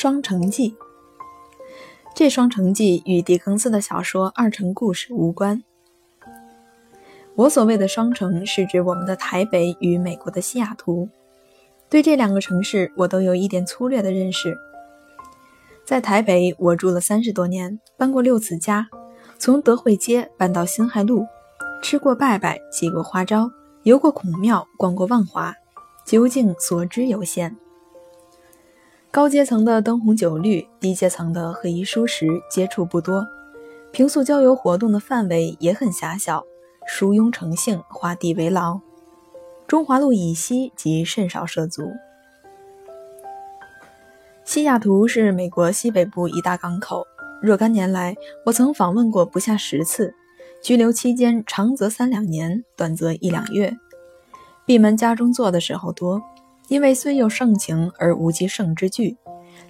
双城记》这《双城记》与狄更斯的小说《二城故事》无关。我所谓的双城，是指我们的台北与美国的西雅图。对这两个城市，我都有一点粗略的认识。在台北，我住了三十多年，搬过六次家，从德惠街搬到辛亥路，吃过拜拜，挤过花招，游过孔庙，逛过万华，究竟所知有限。高阶层的灯红酒绿，低阶层的和衣书食，接触不多。平素郊游活动的范围也很狭小，疏庸成性，画地为牢。中华路以西即甚少涉足。西雅图是美国西北部一大港口，若干年来，我曾访问过不下十次，居留期间长则三两年，短则一两月。闭门家中坐的时候多。因为虽有盛情而无极盛之具，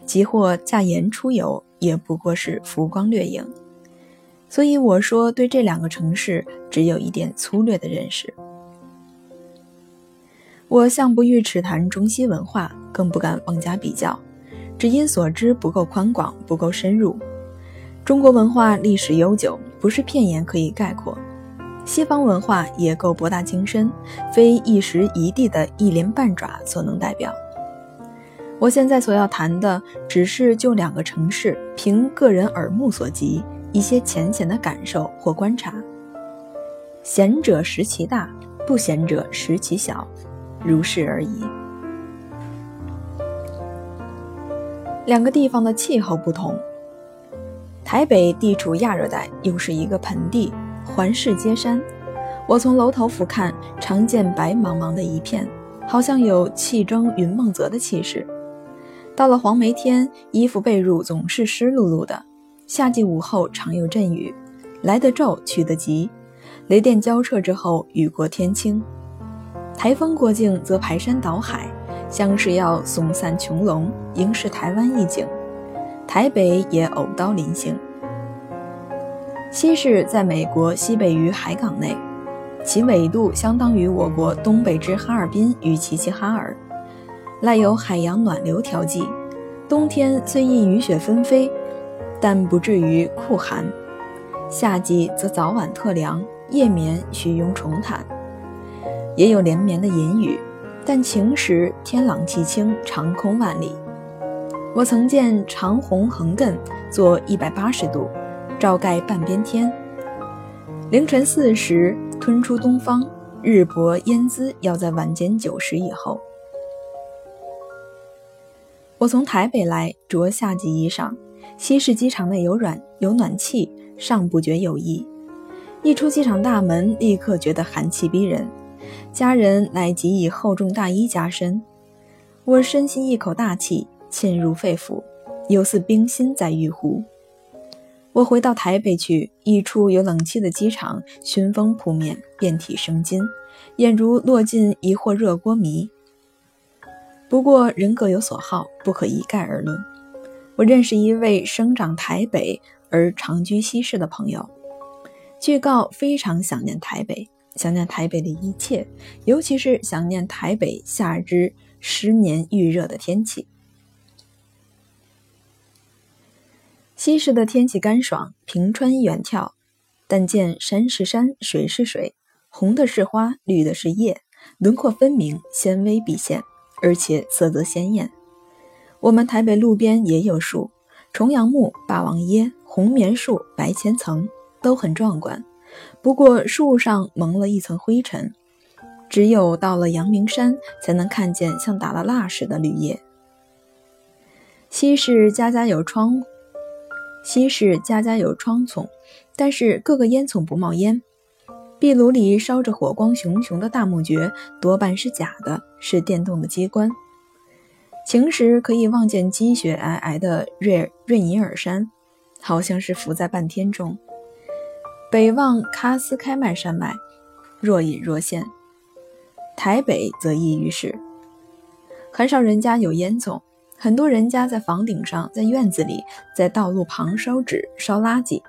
即或驾言出游，也不过是浮光掠影。所以我说，对这两个城市只有一点粗略的认识。我向不欲齿谈中西文化，更不敢妄加比较，只因所知不够宽广，不够深入。中国文化历史悠久，不是片言可以概括。西方文化也够博大精深，非一时一地的一鳞半爪所能代表。我现在所要谈的，只是就两个城市凭个人耳目所及一些浅显的感受或观察。贤者识其大，不贤者识其小，如是而已。两个地方的气候不同，台北地处亚热带，又是一个盆地。环视皆山，我从楼头俯瞰，常见白茫茫的一片，好像有气蒸云梦泽的气势。到了黄梅天，衣服被褥总是湿漉漉的。夏季午后常有阵雨，来得骤，去得急。雷电交彻之后，雨过天晴。台风过境，则排山倒海，像是要松散穹隆，应是台湾一景。台北也偶刀临行。西市在美国西北于海港内，其纬度相当于我国东北之哈尔滨与齐齐哈尔，赖有海洋暖流调剂。冬天虽易雨雪纷飞，但不至于酷寒；夏季则早晚特凉，夜眠须用重毯。也有连绵的阴雨，但晴时天朗气清，长空万里。我曾见长虹横亘，作一百八十度。照盖半边天，凌晨四时吞出东方，日薄烟姿要在晚间九时以后。我从台北来，着夏季衣裳，西市机场内有暖有暖气，尚不觉有异。一出机场大门，立刻觉得寒气逼人，家人乃即以厚重大衣加身。我深吸一口大气，沁入肺腑，犹似冰心在玉壶。我回到台北去，一处有冷气的机场，熏风扑面，遍体生津，俨如落进一锅热锅迷。不过人各有所好，不可一概而论。我认识一位生长台北而长居西市的朋友，据告非常想念台北，想念台北的一切，尤其是想念台北夏之十年预热的天气。西市的天气干爽，平川远眺，但见山是山，水是水，红的是花，绿的是叶，轮廓分明，纤微毕现，而且色泽鲜艳。我们台北路边也有树，重阳木、霸王椰、红棉树、白千层都很壮观，不过树上蒙了一层灰尘，只有到了阳明山才能看见像打了蜡似的绿叶。西市家家有窗户。西市家家有窗丛，但是各个烟囱不冒烟。壁炉里烧着火光熊熊的大木橛，多半是假的，是电动的机关。晴时可以望见积雪皑皑的瑞瑞尼尔山，好像是浮在半天中。北望喀斯开麦山脉，若隐若现。台北则异于是，很少人家有烟囱。很多人家在房顶上，在院子里，在道路旁烧纸、烧垃圾，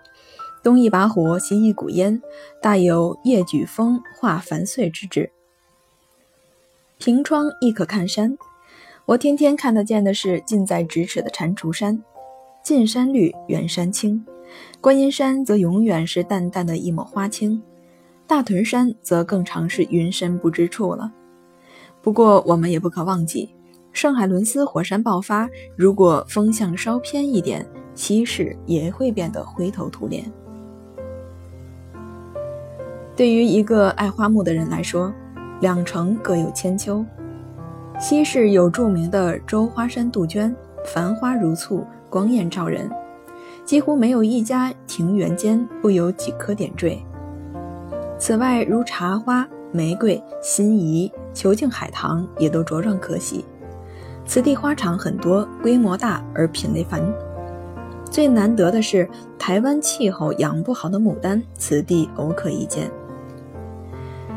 东一把火，西一股烟，大有夜举风化繁碎之志。凭窗亦可看山。我天天看得见的是近在咫尺的蟾蜍山，近山绿，远山青；观音山则永远是淡淡的一抹花青，大屯山则更常是云深不知处了。不过，我们也不可忘记，圣海伦斯火山爆发，如果风向稍偏一点，西市也会变得灰头土脸。对于一个爱花木的人来说，两城各有千秋。西市有著名的周花山杜鹃，繁花如簇，光艳照人，几乎没有一家庭园间不有几颗点缀。此外，如茶花、玫瑰、辛夷、球茎海棠也都茁壮可喜。此地花场很多，规模大而品类繁。最难得的是，台湾气候养不好的牡丹，此地偶可一见。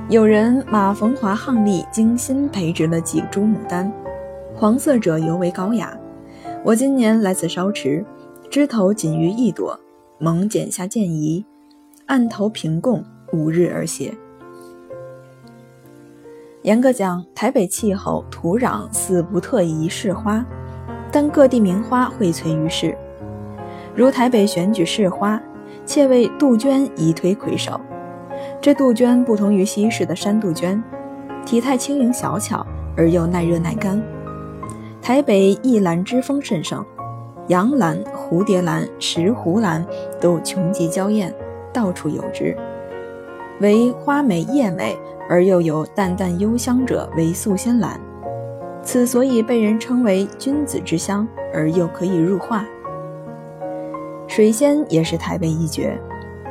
有人马逢华伉俪精心培植了几株牡丹，黄色者尤为高雅。我今年来此烧池，枝头仅余一朵，猛剪下见疑，案头平供，五日而谢。严格讲，台北气候土壤似不特宜市花，但各地名花荟萃于世，如台北选举市花，窃为杜鹃宜推魁首。这杜鹃不同于西式的山杜鹃，体态轻盈小巧而又耐热耐干。台北一兰之风甚盛，洋兰、蝴蝶兰、石斛兰都穷极娇艳，到处有之。为花美叶美而又有淡淡幽香者为素仙兰，此所以被人称为君子之香，而又可以入画。水仙也是台北一绝。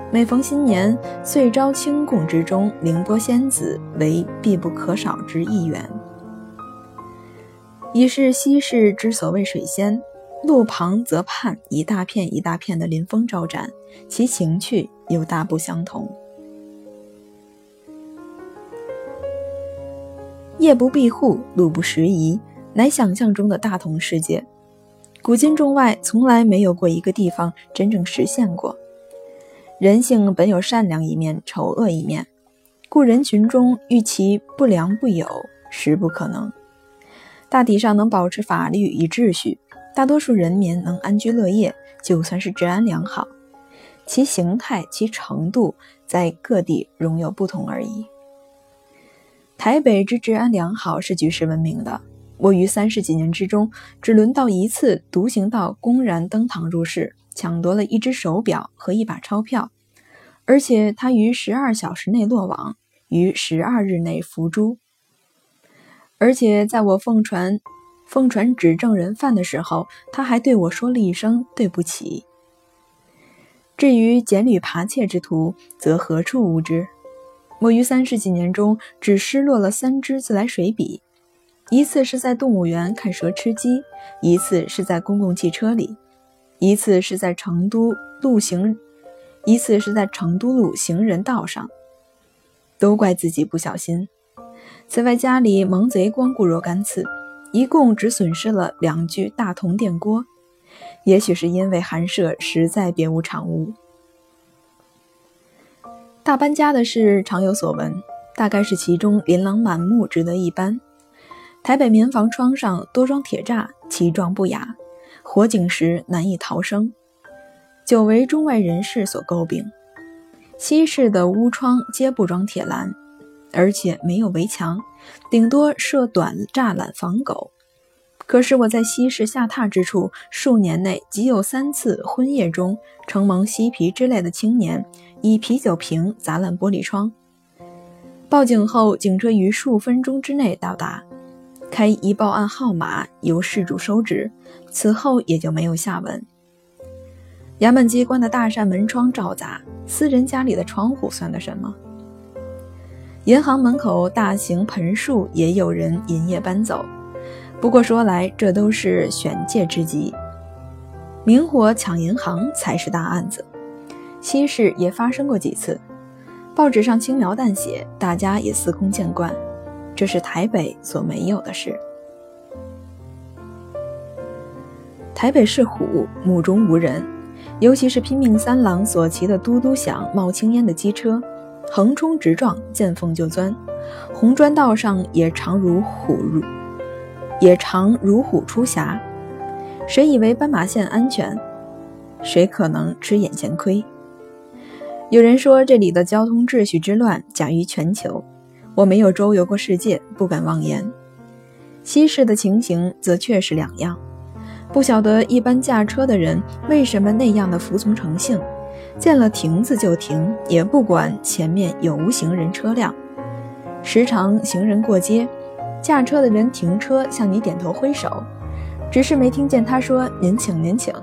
每逢新年，岁朝清供之中，凌波仙子为必不可少之一员。已是西市之所谓水仙，路旁则畔一大片一大片的临风招展，其情趣又大不相同。夜不闭户，路不拾遗，乃想象中的大同世界。古今中外，从来没有过一个地方真正实现过。人性本有善良一面、丑恶一面，故人群中欲其不良不有，实不可能。大体上能保持法律与秩序，大多数人民能安居乐业，就算是治安良好。其形态、其程度，在各地仍有不同而已。台北之治安良好是举世闻名的。我于三十几年之中，只轮到一次独行道公然登堂入室。抢夺了一只手表和一把钞票，而且他于十二小时内落网，于十二日内伏诛。而且在我奉传奉传指证人犯的时候，他还对我说了一声对不起。至于捡履扒窃之徒，则何处无知？我于三十几年中只失落了三支自来水笔，一次是在动物园看蛇吃鸡，一次是在公共汽车里。一次是在成都路行，一次是在成都路行人道上，都怪自己不小心。此外，家里蒙贼光顾若干次，一共只损失了两具大铜电锅。也许是因为寒舍实在别无长物。大搬家的事常有所闻，大概是其中琳琅满目，值得一搬。台北民房窗上多装铁栅，其状不雅。火警时难以逃生，久为中外人士所诟病。西式的屋窗皆不装铁栏，而且没有围墙，顶多设短栅栏防狗。可是我在西市下榻之处，数年内即有三次婚夜中，承蒙嬉皮之类的青年以啤酒瓶砸烂玻璃窗。报警后，警车于数分钟之内到达。开一报案号码由事主收执，此后也就没有下文。衙门机关的大扇门窗照砸，私人家里的窗户算得什么？银行门口大型盆树也有人银夜搬走。不过说来，这都是选界之极，明火抢银行才是大案子。西市也发生过几次，报纸上轻描淡写，大家也司空见惯。这是台北所没有的事。台北是虎，目中无人，尤其是拼命三郎所骑的嘟嘟响、冒青烟的机车，横冲直撞，见缝就钻。红砖道上也常如虎入，也常如虎出匣。谁以为斑马线安全？谁可能吃眼前亏？有人说这里的交通秩序之乱假于全球。我没有周游过世界，不敢妄言。西市的情形则确实两样。不晓得一般驾车的人为什么那样的服从诚信，见了亭子就停，也不管前面有无行人车辆。时常行人过街，驾车的人停车向你点头挥手，只是没听见他说“您请，您请”。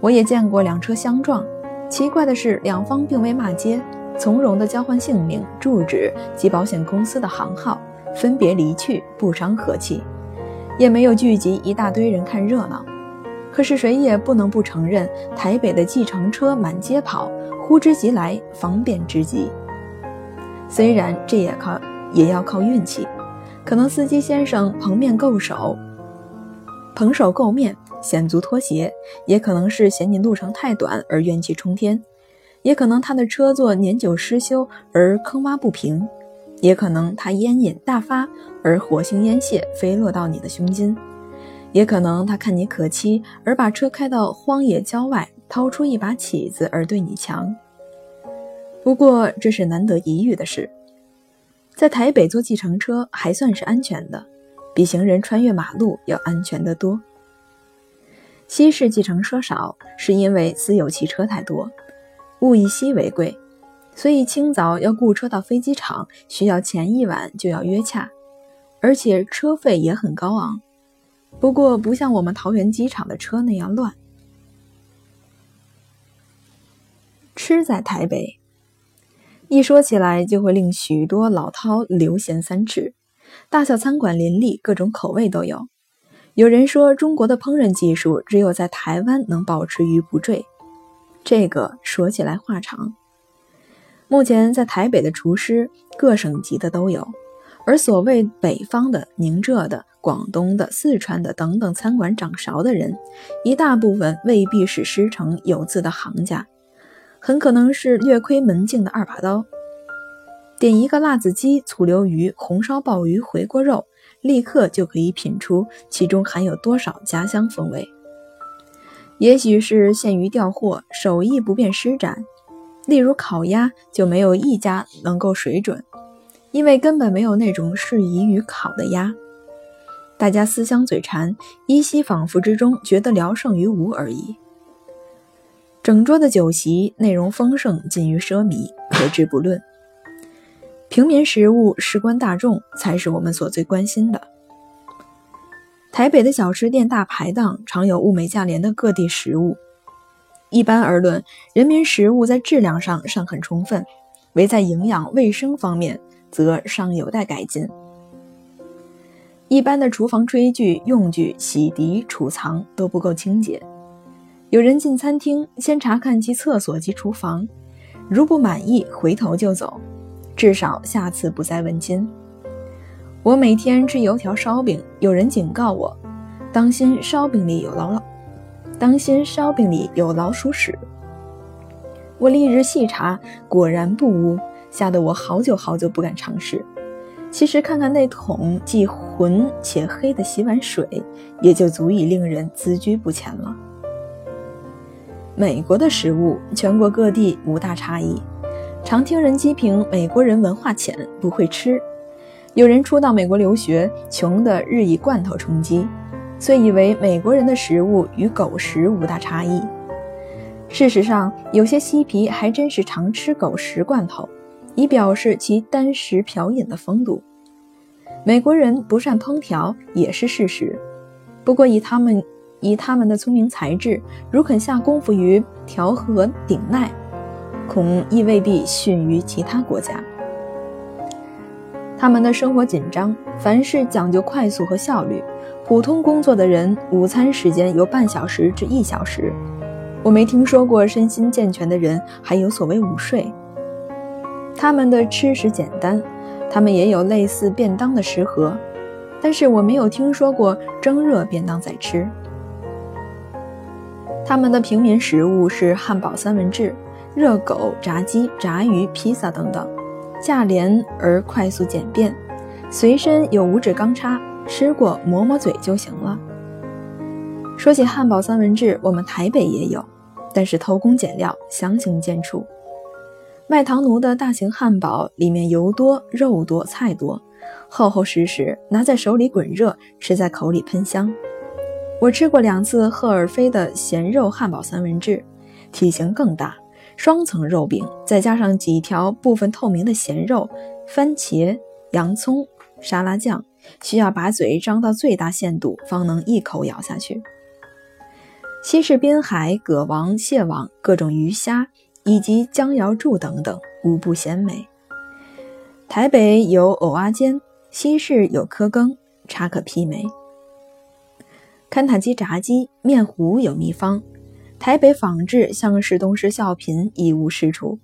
我也见过两车相撞，奇怪的是两方并未骂街。从容地交换姓名、住址及保险公司的行号，分别离去，不伤和气，也没有聚集一大堆人看热闹。可是谁也不能不承认，台北的计程车满街跑，呼之即来，方便之极。虽然这也靠也要靠运气，可能司机先生蓬面够手，蓬手垢面，险足脱鞋，也可能是嫌你路程太短而怨气冲天。也可能他的车座年久失修而坑洼不平，也可能他烟瘾大发而火星烟屑飞落到你的胸襟，也可能他看你可欺而把车开到荒野郊外，掏出一把起子而对你强。不过这是难得一遇的事，在台北坐计程车还算是安全的，比行人穿越马路要安全得多。西式计程车少，是因为私有汽车太多。物以稀为贵，所以清早要雇车到飞机场，需要前一晚就要约洽，而且车费也很高昂。不过不像我们桃园机场的车那样乱。吃在台北，一说起来就会令许多老饕流涎三尺。大小餐馆林立，各种口味都有。有人说，中国的烹饪技术只有在台湾能保持于不坠。这个说起来话长。目前在台北的厨师，各省级的都有，而所谓北方的、宁浙的、广东的、四川的等等餐馆掌勺的人，一大部分未必是师承有字的行家，很可能是略窥门径的二把刀。点一个辣子鸡、醋溜鱼、红烧鲍鱼、回锅肉，立刻就可以品出其中含有多少家乡风味。也许是限于调货，手艺不便施展。例如烤鸭，就没有一家能够水准，因为根本没有那种适宜于烤的鸭。大家思乡嘴馋，依稀仿佛之中觉得聊胜于无而已。整桌的酒席内容丰盛，近于奢靡，可知不论。平民食物事关大众，才是我们所最关心的。台北的小吃店大排档常有物美价廉的各地食物。一般而论，人民食物在质量上尚很充分，唯在营养卫生方面则尚有待改进。一般的厨房炊具、用具、洗涤、储藏都不够清洁。有人进餐厅先查看其厕所及厨房，如不满意回头就走，至少下次不再问津。我每天吃油条烧饼，有人警告我，当心烧饼里有老老，当心烧饼里有老鼠屎。我历日细查，果然不污，吓得我好久好久不敢尝试。其实看看那桶既浑且黑的洗碗水，也就足以令人自居不前了。美国的食物，全国各地无大差异，常听人批评美国人文化浅，不会吃。有人初到美国留学，穷得日以罐头充饥，遂以为美国人的食物与狗食无大差异。事实上，有些嬉皮还真是常吃狗食罐头，以表示其单食嫖饮的风度。美国人不善烹调也是事实，不过以他们以他们的聪明才智，如肯下功夫于调和顶耐，恐亦未必逊于其他国家。他们的生活紧张，凡事讲究快速和效率。普通工作的人，午餐时间由半小时至一小时。我没听说过身心健全的人还有所谓午睡。他们的吃食简单，他们也有类似便当的食盒，但是我没有听说过蒸热便当在吃。他们的平民食物是汉堡三文治、热狗、炸鸡、炸鱼、披萨等等。价廉而快速简便，随身有五指钢叉，吃过抹抹嘴就行了。说起汉堡三文治，我们台北也有，但是偷工减料，相形见绌。卖糖奴的大型汉堡里面油多、肉多、菜多，厚厚实实，拿在手里滚热，吃在口里喷香。我吃过两次赫尔菲的咸肉汉堡三文治，体型更大，双层肉饼，再加上几条部分透明的咸肉、番茄、洋葱、沙拉酱，需要把嘴张到最大限度，方能一口咬下去。西式滨海、蛤王、蟹网、各种鱼虾以及江瑶柱等等，无不鲜美。台北有藕阿煎，西式有科羹，差可媲美。肯塔基炸鸡面糊有秘方，台北仿制像是东施效颦，一无是处。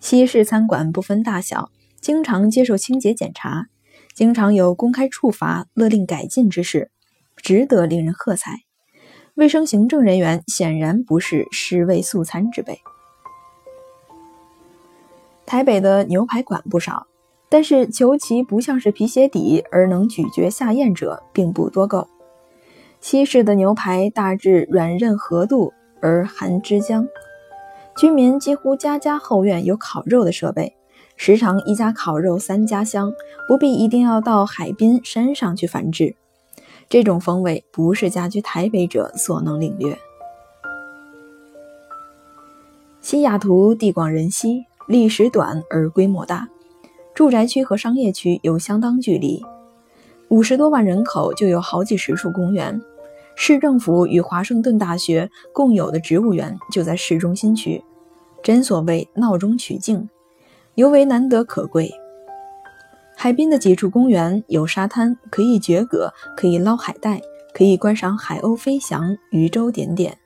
西式餐馆不分大小，经常接受清洁检查，经常有公开处罚、勒令改进之事，值得令人喝彩。卫生行政人员显然不是尸位素餐之辈。台北的牛排馆不少，但是求其不像是皮鞋底而能咀嚼下咽者并不多够。西式的牛排大致软韧合度而含汁浆，居民几乎家家后院有烤肉的设备，时常一家烤肉三家香，不必一定要到海滨山上去繁殖。这种风味不是家居台北者所能领略。西雅图地广人稀，历史短而规模大，住宅区和商业区有相当距离。五十多万人口就有好几十处公园，市政府与华盛顿大学共有的植物园就在市中心区，真所谓闹中取静，尤为难得可贵。海滨的几处公园有沙滩，可以掘蛤，可以捞海带，可以观赏海鸥飞翔、渔舟点点。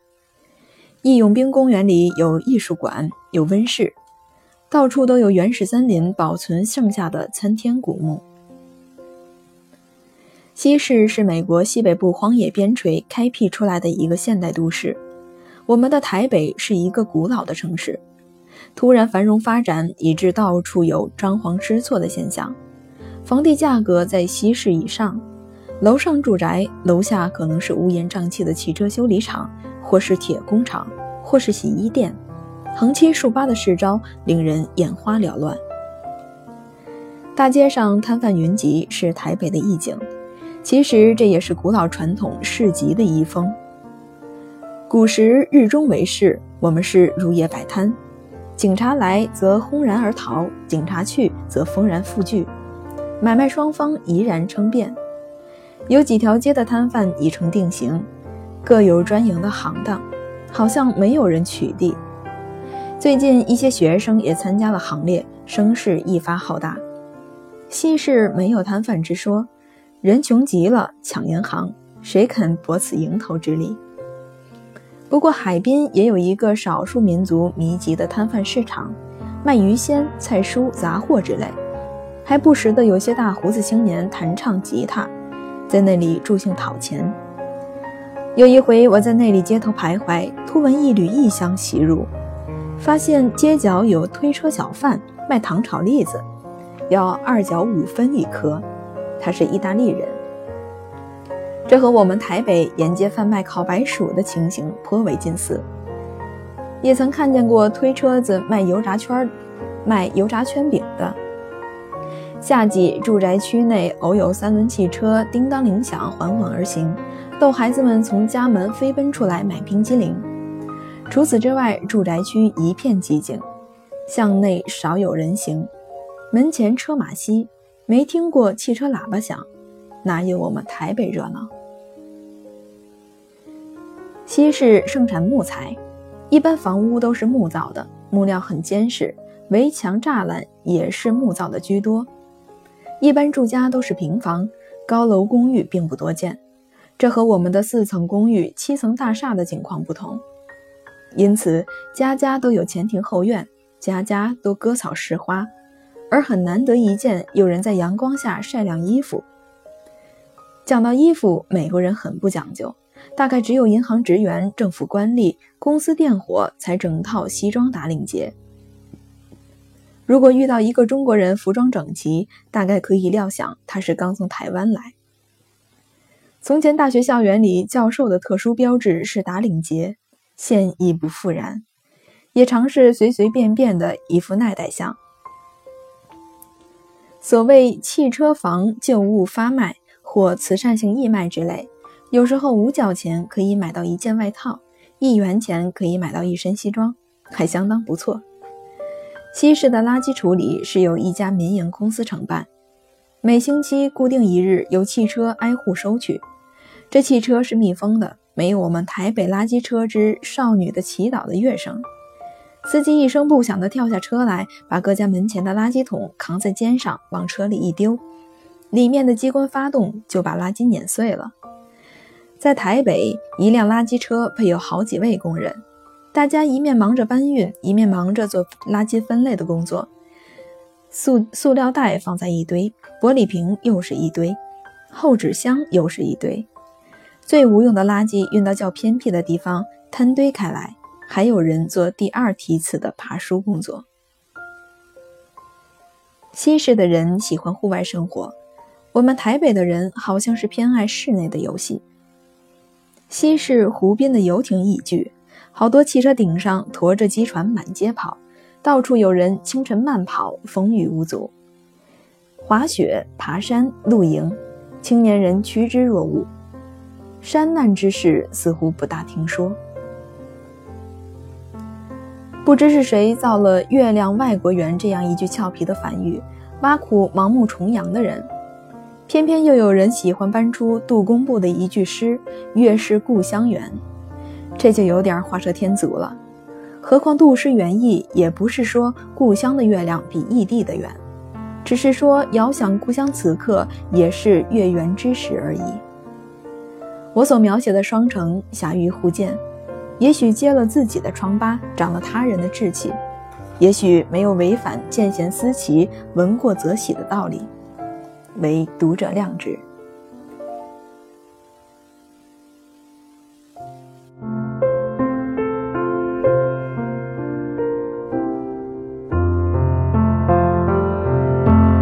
义勇兵公园里有艺术馆，有温室，到处都有原始森林保存剩下的参天古木。西市是美国西北部荒野边陲开辟出来的一个现代都市，我们的台北是一个古老的城市，突然繁荣发展，以致到处有张皇失措的现象。房地价格在西市以上，楼上住宅，楼下可能是乌烟瘴气的汽车修理厂，或是铁工厂，或是洗衣店，横七竖八的市招令人眼花缭乱。大街上摊贩云集，是台北的意境，其实这也是古老传统市集的遗风。古时日中为市，我们是入夜摆摊，警察来则轰然而逃，警察去则丰然复聚。买卖双方怡然称变，有几条街的摊贩已成定型，各有专营的行当，好像没有人取缔。最近一些学生也参加了行列，声势一发浩大。西市没有摊贩之说，人穷极了抢银行，谁肯博此蝇头之利？不过海滨也有一个少数民族密集的摊贩市场，卖鱼鲜、菜蔬、杂货之类。还不时的有些大胡子青年弹唱吉他，在那里助兴讨钱。有一回我在那里街头徘徊，突闻一缕异香袭入，发现街角有推车小贩卖糖炒栗子，要二角五分一颗。他是意大利人，这和我们台北沿街贩卖烤白薯的情形颇为近似。也曾看见过推车子卖油炸圈、卖油炸圈饼的。夏季住宅区内偶有三轮汽车叮当铃响，缓缓而行，逗孩子们从家门飞奔出来买冰激凌。除此之外，住宅区一片寂静，巷内少有人行，门前车马稀，没听过汽车喇叭响，哪有我们台北热闹？西市盛产木材，一般房屋都是木造的，木料很坚实，围墙栅栏也是木造的居多。一般住家都是平房，高楼公寓并不多见，这和我们的四层公寓、七层大厦的景况不同。因此，家家都有前庭后院，家家都割草施花，而很难得一见有人在阳光下晒晾衣服。讲到衣服，美国人很不讲究，大概只有银行职员、政府官吏、公司电伙才整套西装打领结。如果遇到一个中国人，服装整齐，大概可以料想他是刚从台湾来。从前大学校园里教授的特殊标志是打领结，现已不复然，也常是随随便便的一副耐代相。所谓汽车房旧物发卖或慈善性义卖之类，有时候五角钱可以买到一件外套，一元钱可以买到一身西装，还相当不错。西市的垃圾处理是由一家民营公司承办，每星期固定一日由汽车挨户收取。这汽车是密封的，没有我们台北垃圾车之少女的祈祷的乐声。司机一声不响地跳下车来，把各家门前的垃圾桶扛在肩上，往车里一丢，里面的机关发动，就把垃圾碾碎了。在台北，一辆垃圾车配有好几位工人。大家一面忙着搬运，一面忙着做垃圾分类的工作。塑塑料袋放在一堆，玻璃瓶又是一堆，厚纸箱又是一堆。最无用的垃圾运到较偏僻的地方摊堆开来，还有人做第二梯次的爬书工作。西市的人喜欢户外生活，我们台北的人好像是偏爱室内的游戏。西市湖边的游艇已聚。好多汽车顶上驮着机船满街跑，到处有人清晨慢跑，风雨无阻。滑雪、爬山、露营，青年人趋之若鹜。山难之事似乎不大听说。不知是谁造了“月亮外国圆”这样一句俏皮的反语，挖苦盲目崇洋的人。偏偏又有人喜欢搬出杜工部的一句诗：“月是故乡圆。”这就有点画蛇添足了，何况杜诗原意也不是说故乡的月亮比异地的圆，只是说遥想故乡此刻也是月圆之时而已。我所描写的双城狭于互见，也许揭了自己的疮疤，长了他人的志气，也许没有违反见贤思齐、闻过则喜的道理，唯读者谅之。